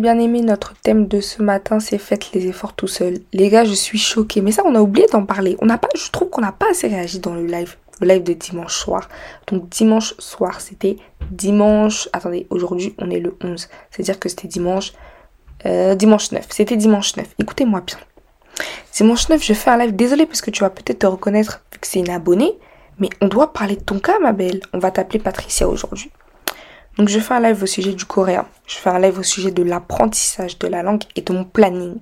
bien aimé notre thème de ce matin, c'est faites les efforts tout seul. Les gars, je suis choquée. Mais ça, on a oublié d'en parler. On n'a pas, je trouve qu'on n'a pas assez réagi dans le live. Le live de dimanche soir. Donc dimanche soir, c'était dimanche. Attendez, aujourd'hui, on est le 11. C'est-à-dire que c'était dimanche. Euh, dimanche 9. C'était dimanche 9. Écoutez-moi bien. Dimanche 9, je fais un live. Désolée parce que tu vas peut-être te reconnaître vu que c'est une abonnée. Mais on doit parler de ton cas, ma belle. On va t'appeler Patricia aujourd'hui. Donc je fais un live au sujet du coréen. Je fais un live au sujet de l'apprentissage de la langue et de mon planning.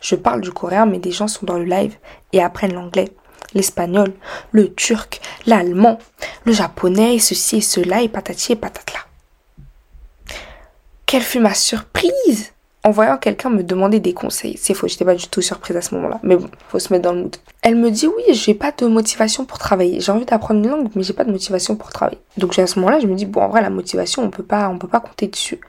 Je parle du coréen, mais des gens sont dans le live et apprennent l'anglais, l'espagnol, le turc, l'allemand, le japonais, ceci et cela, et patati et patatla. Quelle fut ma surprise? En voyant quelqu'un me demander des conseils. C'est faux, j'étais pas du tout surprise à ce moment-là. Mais bon, faut se mettre dans le mood. Elle me dit oui, j'ai pas de motivation pour travailler. J'ai envie d'apprendre une langue, mais j'ai pas de motivation pour travailler. Donc à ce moment-là, je me dis bon, en vrai, la motivation, on peut pas, on peut pas compter dessus.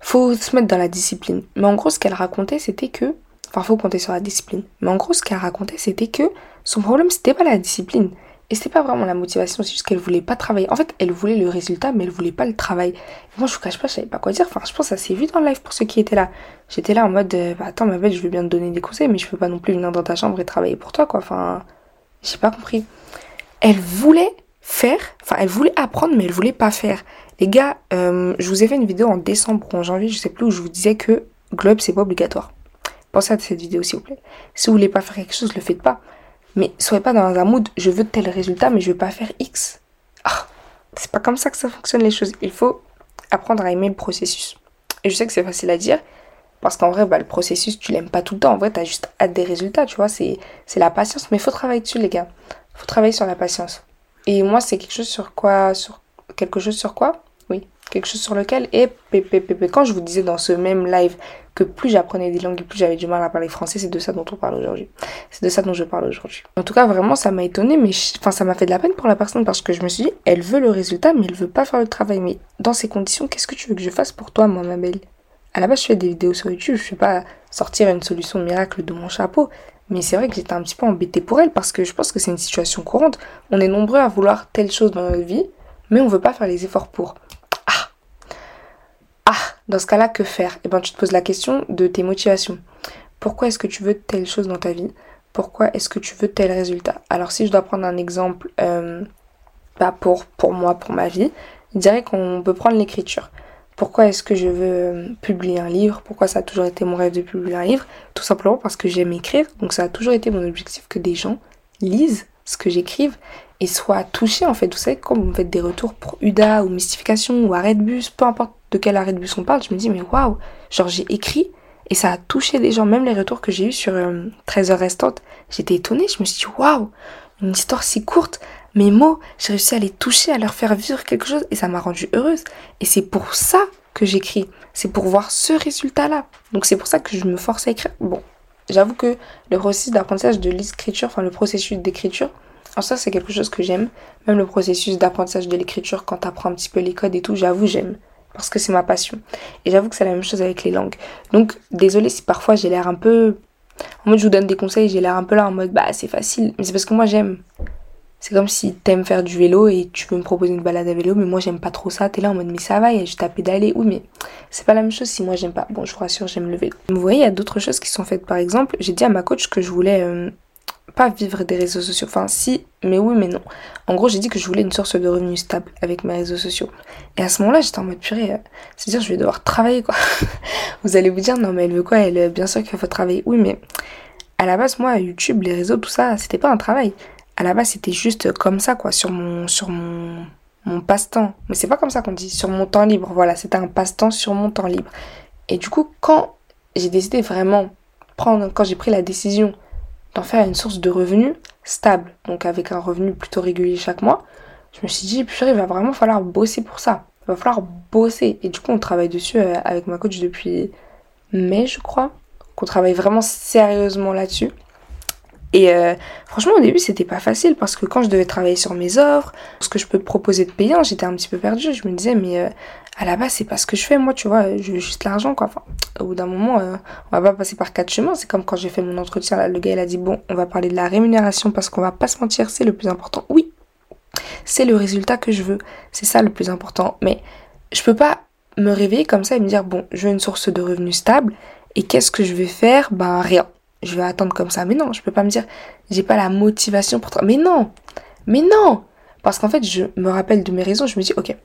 Faut se mettre dans la discipline. Mais en gros, ce qu'elle racontait, c'était que, enfin, faut compter sur la discipline. Mais en gros, ce qu'elle racontait, c'était que son problème, c'était pas la discipline. Et c'était pas vraiment la motivation, c'est juste qu'elle voulait pas travailler. En fait, elle voulait le résultat, mais elle voulait pas le travail. moi, je vous cache pas, je savais pas quoi dire. Enfin, je pense que ça vu dans le live pour ceux qui étaient là. J'étais là en mode, euh, bah, attends, ma belle, je veux bien te donner des conseils, mais je peux pas non plus venir dans ta chambre et travailler pour toi, quoi. Enfin, j'ai pas compris. Elle voulait faire, enfin, elle voulait apprendre, mais elle voulait pas faire. Les gars, euh, je vous ai fait une vidéo en décembre ou en janvier, je sais plus, où je vous disais que Globe, c'est pas obligatoire. Pensez à cette vidéo, s'il vous plaît. Si vous voulez pas faire quelque chose, le faites pas. Mais soyez pas dans un mood, je veux tel résultat, mais je veux pas faire X. Ah, c'est pas comme ça que ça fonctionne les choses. Il faut apprendre à aimer le processus. Et je sais que c'est facile à dire, parce qu'en vrai, bah, le processus, tu l'aimes pas tout le temps. En vrai, tu as juste hâte des résultats, tu vois. C'est, c'est la patience. Mais faut travailler dessus, les gars. Faut travailler sur la patience. Et moi, c'est quelque chose sur quoi, sur quelque chose sur quoi quelque chose sur lequel, et quand je vous disais dans ce même live que plus j'apprenais des langues et plus j'avais du mal à parler français, c'est de ça dont on parle aujourd'hui. C'est de ça dont je parle aujourd'hui. En tout cas, vraiment, ça m'a étonné, mais ça m'a fait de la peine pour la personne parce que je me suis dit, elle veut le résultat, mais elle veut pas faire le travail. Mais dans ces conditions, qu'est-ce que tu veux que je fasse pour toi, moi, ma belle? À la base, je fais des vidéos sur YouTube, je vais pas sortir une solution miracle de mon chapeau. Mais c'est vrai que j'étais un petit peu embêtée pour elle parce que je pense que c'est une situation courante. On est nombreux à vouloir telle chose dans notre vie, mais on veut pas faire les efforts pour. Ah, dans ce cas-là, que faire? Eh bien, tu te poses la question de tes motivations. Pourquoi est-ce que tu veux telle chose dans ta vie? Pourquoi est-ce que tu veux tel résultat? Alors, si je dois prendre un exemple euh, bah, pour, moi, pour ma vie, je dirais qu'on peut prendre l'écriture. Pourquoi est-ce que je veux euh, publier un livre? Pourquoi ça a toujours été mon rêve de publier un livre? Tout simplement parce que j'aime écrire. Donc ça a toujours été mon objectif que des gens lisent ce que j'écrive et soient touchés en fait. Vous savez, quand vous faites des retours pour UDA ou Mystification ou Arrêt de bus, peu importe de quel arrêt de bus on parle, je me dis mais waouh, genre j'ai écrit et ça a touché des gens, même les retours que j'ai eu sur 13 euh, heures restantes, j'étais étonnée, je me suis dit waouh, une histoire si courte, mes mots, j'ai réussi à les toucher, à leur faire vivre quelque chose et ça m'a rendue heureuse. Et c'est pour ça que j'écris, c'est pour voir ce résultat-là. Donc c'est pour ça que je me force à écrire. Bon, j'avoue que le processus d'apprentissage de l'écriture, enfin le processus d'écriture, en ça c'est quelque chose que j'aime. Même le processus d'apprentissage de l'écriture, quand tu apprends un petit peu les codes et tout, j'avoue j'aime parce que c'est ma passion. Et j'avoue que c'est la même chose avec les langues. Donc, désolé si parfois j'ai l'air un peu. En mode, je vous donne des conseils, j'ai l'air un peu là en mode, bah, c'est facile. Mais c'est parce que moi, j'aime. C'est comme si t'aimes faire du vélo et tu veux me proposer une balade à vélo, mais moi, j'aime pas trop ça. T'es là en mode, mais ça va, et je t'ai pédalé. Oui, mais c'est pas la même chose si moi, j'aime pas. Bon, je vous rassure, j'aime le vélo. Vous voyez, il y a d'autres choses qui sont faites. Par exemple, j'ai dit à ma coach que je voulais. Euh, pas vivre des réseaux sociaux. Enfin, si, mais oui, mais non. En gros, j'ai dit que je voulais une source de revenus stable avec mes réseaux sociaux. Et à ce moment-là, j'étais en mode purée, euh, c'est-à-dire je vais devoir travailler, quoi. vous allez vous dire, non, mais elle veut quoi? Elle, bien sûr qu'il faut travailler. Oui, mais à la base, moi, YouTube, les réseaux, tout ça, c'était pas un travail. À la base, c'était juste comme ça, quoi, sur mon, sur mon, mon passe-temps. Mais c'est pas comme ça qu'on dit, sur mon temps libre. Voilà, c'était un passe-temps sur mon temps libre. Et du coup, quand j'ai décidé vraiment prendre, quand j'ai pris la décision d'en faire une source de revenus stable, donc avec un revenu plutôt régulier chaque mois, je me suis dit, purée, il va vraiment falloir bosser pour ça. Il va falloir bosser. Et du coup, on travaille dessus euh, avec ma coach depuis mai, je crois. Qu'on travaille vraiment sérieusement là-dessus. Et euh, franchement, au début, c'était pas facile parce que quand je devais travailler sur mes offres, ce que je peux proposer de payant, j'étais un petit peu perdue. Je me disais, mais euh, à la base, c'est pas ce que je fais. Moi, tu vois, je veux juste l'argent, quoi. Enfin, au bout d'un moment, euh, on va pas passer par quatre chemins. C'est comme quand j'ai fait mon entretien, là, le gars, il a dit, bon, on va parler de la rémunération parce qu'on va pas se mentir, c'est le plus important. Oui, c'est le résultat que je veux. C'est ça le plus important. Mais je peux pas me réveiller comme ça et me dire, bon, je veux une source de revenus stable, et qu'est-ce que je vais faire? Ben rien. Je vais attendre comme ça. Mais non, je peux pas me dire, j'ai pas la motivation pour... Mais non! Mais non! Parce qu'en fait, je me rappelle de mes raisons, je me dis, ok,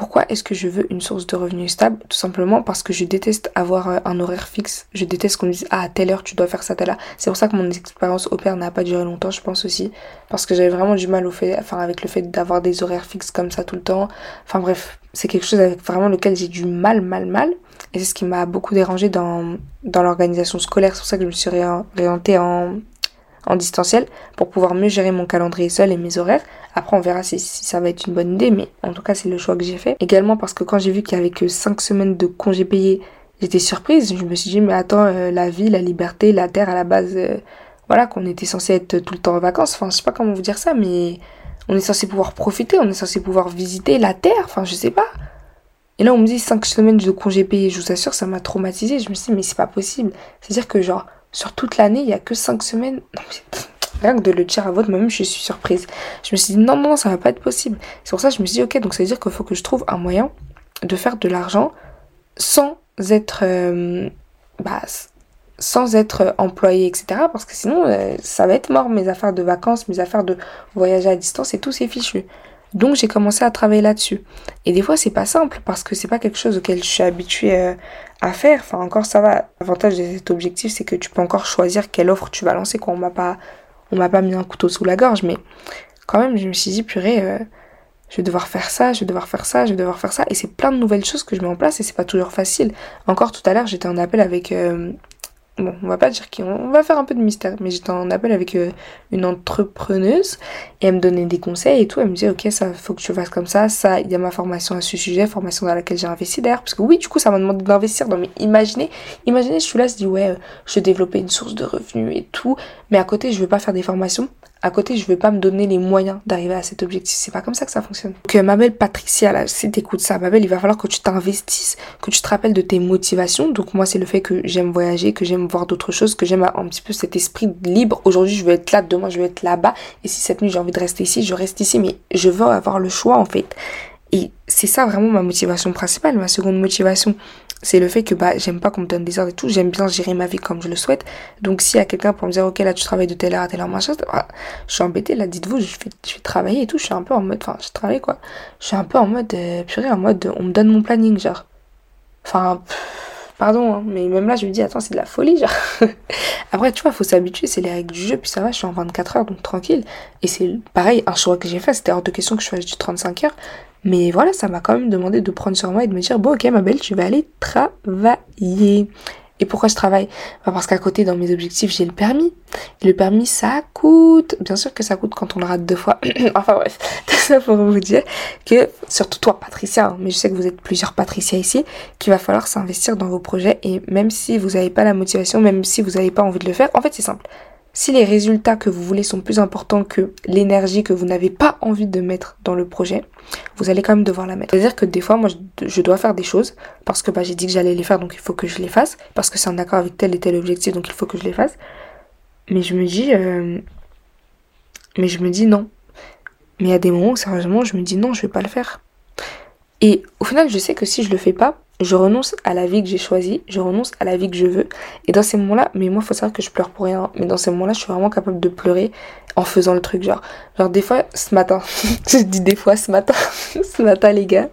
pourquoi est-ce que je veux une source de revenus stable? Tout simplement parce que je déteste avoir euh, un horaire fixe. Je déteste qu'on me dise ah à telle heure tu dois faire ça, telle heure. C'est pour ça que mon expérience au père n'a pas duré longtemps, je pense aussi. Parce que j'avais vraiment du mal au fait, enfin avec le fait d'avoir des horaires fixes comme ça tout le temps. Enfin bref, c'est quelque chose avec vraiment lequel j'ai du mal, mal, mal. Et c'est ce qui m'a beaucoup dérangé dans, dans l'organisation scolaire. C'est pour ça que je me suis réorientée en, en distanciel pour pouvoir mieux gérer mon calendrier seul et mes horaires. Après, on verra si, ça va être une bonne idée, mais en tout cas, c'est le choix que j'ai fait. Également parce que quand j'ai vu qu'il y avait que 5 semaines de congés payés, j'étais surprise. Je me suis dit, mais attends, euh, la vie, la liberté, la terre à la base, euh, voilà, qu'on était censé être tout le temps en vacances. Enfin, je sais pas comment vous dire ça, mais on est censé pouvoir profiter, on est censé pouvoir visiter la terre. Enfin, je sais pas. Et là, on me dit 5 semaines de congés payés. Je vous assure, ça m'a traumatisé. Je me suis dit, mais c'est pas possible. C'est-à-dire que, genre, sur toute l'année, il y a que 5 semaines. Non, Rien que de le dire à votre même, je suis surprise. Je me suis dit non, non, ça va pas être possible. C'est pour ça que je me suis dit ok, donc ça veut dire qu'il faut que je trouve un moyen de faire de l'argent sans être, euh, bah, sans être employé, etc. Parce que sinon, euh, ça va être mort mes affaires de vacances, mes affaires de voyage à distance et tout, c'est fichu. Donc j'ai commencé à travailler là-dessus. Et des fois c'est pas simple parce que c'est pas quelque chose auquel je suis habituée euh, à faire. Enfin encore ça va. L'avantage de cet objectif c'est que tu peux encore choisir quelle offre tu vas lancer. Quoi. On m'a pas, on m'a pas mis un couteau sous la gorge, mais quand même je me suis dit purée, euh, je vais devoir faire ça, je vais devoir faire ça, je vais devoir faire ça. Et c'est plein de nouvelles choses que je mets en place et c'est pas toujours facile. Encore tout à l'heure j'étais en appel avec euh, bon, on va pas dire qui, on va faire un peu de mystère, mais j'étais en appel avec euh, une entrepreneuse et elle me donnait des conseils et tout. Elle me disait, ok, ça faut que tu fasses comme ça, ça, il y a ma formation à ce sujet, formation dans laquelle j'ai investi d'ailleurs, parce que oui, du coup, ça m'a demandé d'investir. Non, mais imaginez, imaginez, je suis là, je dis, ouais, euh, je vais développer une source de revenus et tout, mais à côté, je veux pas faire des formations à côté, je vais pas me donner les moyens d'arriver à cet objectif. C'est pas comme ça que ça fonctionne. Donc, ma belle Patricia, là, si t'écoutes ça, ma belle, il va falloir que tu t'investisses, que tu te rappelles de tes motivations. Donc, moi, c'est le fait que j'aime voyager, que j'aime voir d'autres choses, que j'aime un petit peu cet esprit libre. Aujourd'hui, je veux être là, demain, je veux être là-bas. Et si cette nuit, j'ai envie de rester ici, je reste ici. Mais je veux avoir le choix, en fait. Et c'est ça vraiment ma motivation principale. Ma seconde motivation, c'est le fait que bah j'aime pas qu'on me donne des ordres et tout, j'aime bien gérer ma vie comme je le souhaite. Donc s'il y a quelqu'un pour me dire ok là tu travailles de telle heure à telle heure machin, je suis embêtée là, dites-vous je vais, je travailler et tout, je suis un peu en mode, enfin je travaille quoi, je suis un peu en mode euh, purée, en mode on me donne mon planning genre. Enfin pardon hein, mais même là je me dis attends c'est de la folie genre. Après tu vois faut s'habituer, c'est les règles du jeu puis ça va, je suis en 24 heures donc tranquille. Et c'est pareil un choix que j'ai fait, c'était hors de question que je fasse du 35 heures. Mais voilà, ça m'a quand même demandé de prendre sur moi et de me dire, bon ok ma belle, tu vas aller travailler. Et pourquoi je travaille? Bah Parce qu'à côté, dans mes objectifs, j'ai le permis. Le permis, ça coûte. Bien sûr que ça coûte quand on le rate deux fois. enfin bref, tout ça pour vous dire que, surtout toi, Patricia, hein, mais je sais que vous êtes plusieurs Patricia ici, qu'il va falloir s'investir dans vos projets. Et même si vous n'avez pas la motivation, même si vous n'avez pas envie de le faire, en fait, c'est simple. Si les résultats que vous voulez sont plus importants que l'énergie que vous n'avez pas envie de mettre dans le projet, vous allez quand même devoir la mettre. C'est-à-dire que des fois, moi, je, dois faire des choses parce que bah, j'ai dit que j'allais les faire, donc il faut que je les fasse, parce que c'est en accord avec tel et tel objectif, donc il faut que je les fasse. Mais je me dis, euh, mais je me dis non. Mais il y a des moments où sérieusement, je me dis non, je vais pas le faire. Et au final, je sais que si je le fais pas, je renonce à la vie que j'ai choisie, je renonce à la vie que je veux. Et dans ces moments-là, mais moi, faut savoir que je pleure pour rien. Mais dans ces moments-là, je suis vraiment capable de pleurer en faisant le truc. Genre, genre des fois, ce matin, je dis des fois ce matin, ce matin, les gars,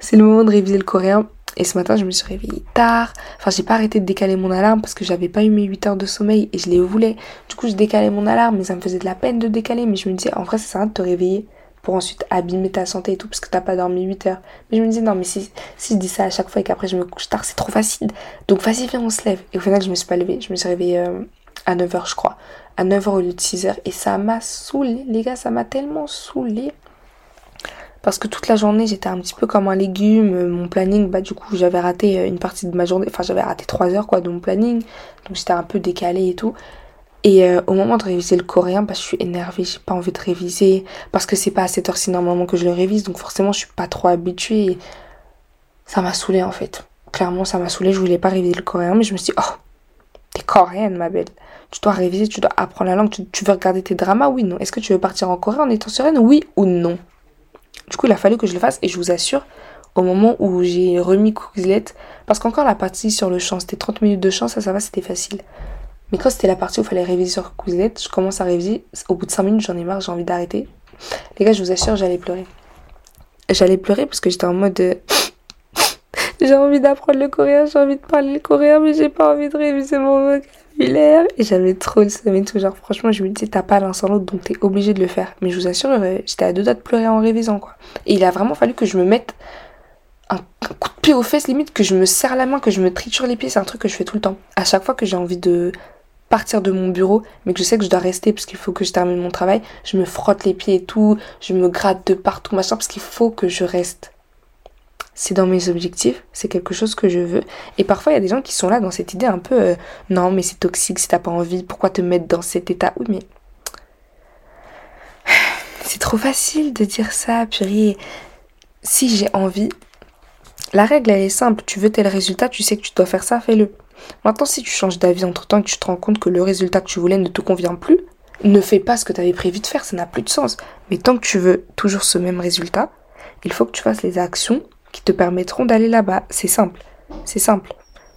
c'est le moment de réviser le coréen. Et ce matin, je me suis réveillée tard. Enfin, j'ai pas arrêté de décaler mon alarme parce que j'avais pas eu mes 8 heures de sommeil et je les voulais. Du coup, je décalais mon alarme, mais ça me faisait de la peine de décaler. Mais je me disais, en vrai, ça sert à de te réveiller pour ensuite abîmer ta santé et tout parce que t'as pas dormi 8 heures. Mais je me dis non mais si, je dis ça à chaque fois et qu'après je me couche tard, c'est trop facile. Donc vas-y viens on se lève. Et au final je me suis pas levée, je me suis réveillée euh, à 9h je crois. À 9h au lieu de 6h. Et ça m'a saoulé, les gars, ça m'a tellement saoulé. Parce que toute la journée j'étais un petit peu comme un légume. Mon planning, bah du coup j'avais raté euh, une partie de ma journée. Enfin j'avais raté 3 heures quoi de mon planning. Donc j'étais un peu décalée et tout. Et euh, au moment de réviser le coréen, bah, je suis énervée, j'ai pas envie de réviser. Parce que c'est pas à cette heure-ci normalement que je le révise, donc forcément je suis pas trop habituée. Ça m'a saoulée en fait. Clairement, ça m'a saoulée, je voulais pas réviser le coréen, mais je me suis dit, oh, t'es coréenne ma belle. Tu dois réviser, tu dois apprendre la langue, tu, veux regarder tes dramas, oui, non. Est-ce que tu veux partir en Corée en étant sereine, oui ou non? Du coup, il a fallu que je le fasse et je vous assure, au moment où j'ai remis Quizlet, parce qu'encore la partie sur le chant, c'était 30 minutes de chant, ça, ça va, c'était facile. Mais quand c'était la partie où il fallait réviser sur Quizlet, je commence à réviser, au bout de 5 minutes, j'en ai marre, j'ai envie d'arrêter. Les gars, je vous assure, j'allais pleurer. J'allais pleurer parce que j'étais en mode. Euh, j'ai envie d'apprendre le coréen, j'ai envie de parler le coréen, mais j'ai pas envie de réviser mon vocabulaire. Et j'avais trop le seum tout. Genre, franchement, je me disais, t'as pas l'un sans l'autre, donc t'es obligé de le faire. Mais je vous assure, euh, j'étais à deux doigts de pleurer en révisant, quoi. Et il a vraiment fallu que je me mette un, coup de pied aux fesses, limite, que je me serre la main, que je me triture les pieds. C'est un truc que je fais tout le temps. À chaque fois que j'ai envie de partir de mon bureau, mais que je sais que je dois rester parce qu'il faut que je termine mon travail, je me frotte les pieds et tout, je me gratte de partout, machin, parce qu'il faut que je reste. C'est dans mes objectifs, c'est quelque chose que je veux. Et parfois, il y a des gens qui sont là dans cette idée un peu euh, non, mais c'est toxique si t'as pas envie, pourquoi te mettre dans cet état? Oui, mais. C'est trop facile de dire ça, purée. Si j'ai envie, la règle elle est simple, tu veux tel résultat, tu sais que tu dois faire ça, fais-le. Maintenant, si tu changes d'avis entre temps et que tu te rends compte que le résultat que tu voulais ne te convient plus, ne fais pas ce que tu avais prévu de faire, ça n'a plus de sens. Mais tant que tu veux toujours ce même résultat, il faut que tu fasses les actions qui te permettront d'aller là-bas. C'est simple. C'est simple.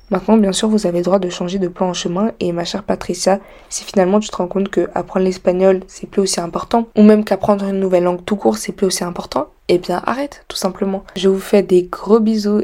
Maintenant, bien sûr, vous avez le droit de changer de plan en chemin. Et ma chère Patricia, si finalement tu te rends compte que apprendre l'espagnol, c'est plus aussi important, ou même qu'apprendre une nouvelle langue tout court, c'est plus aussi important, eh bien arrête, tout simplement. Je vous fais des gros bisous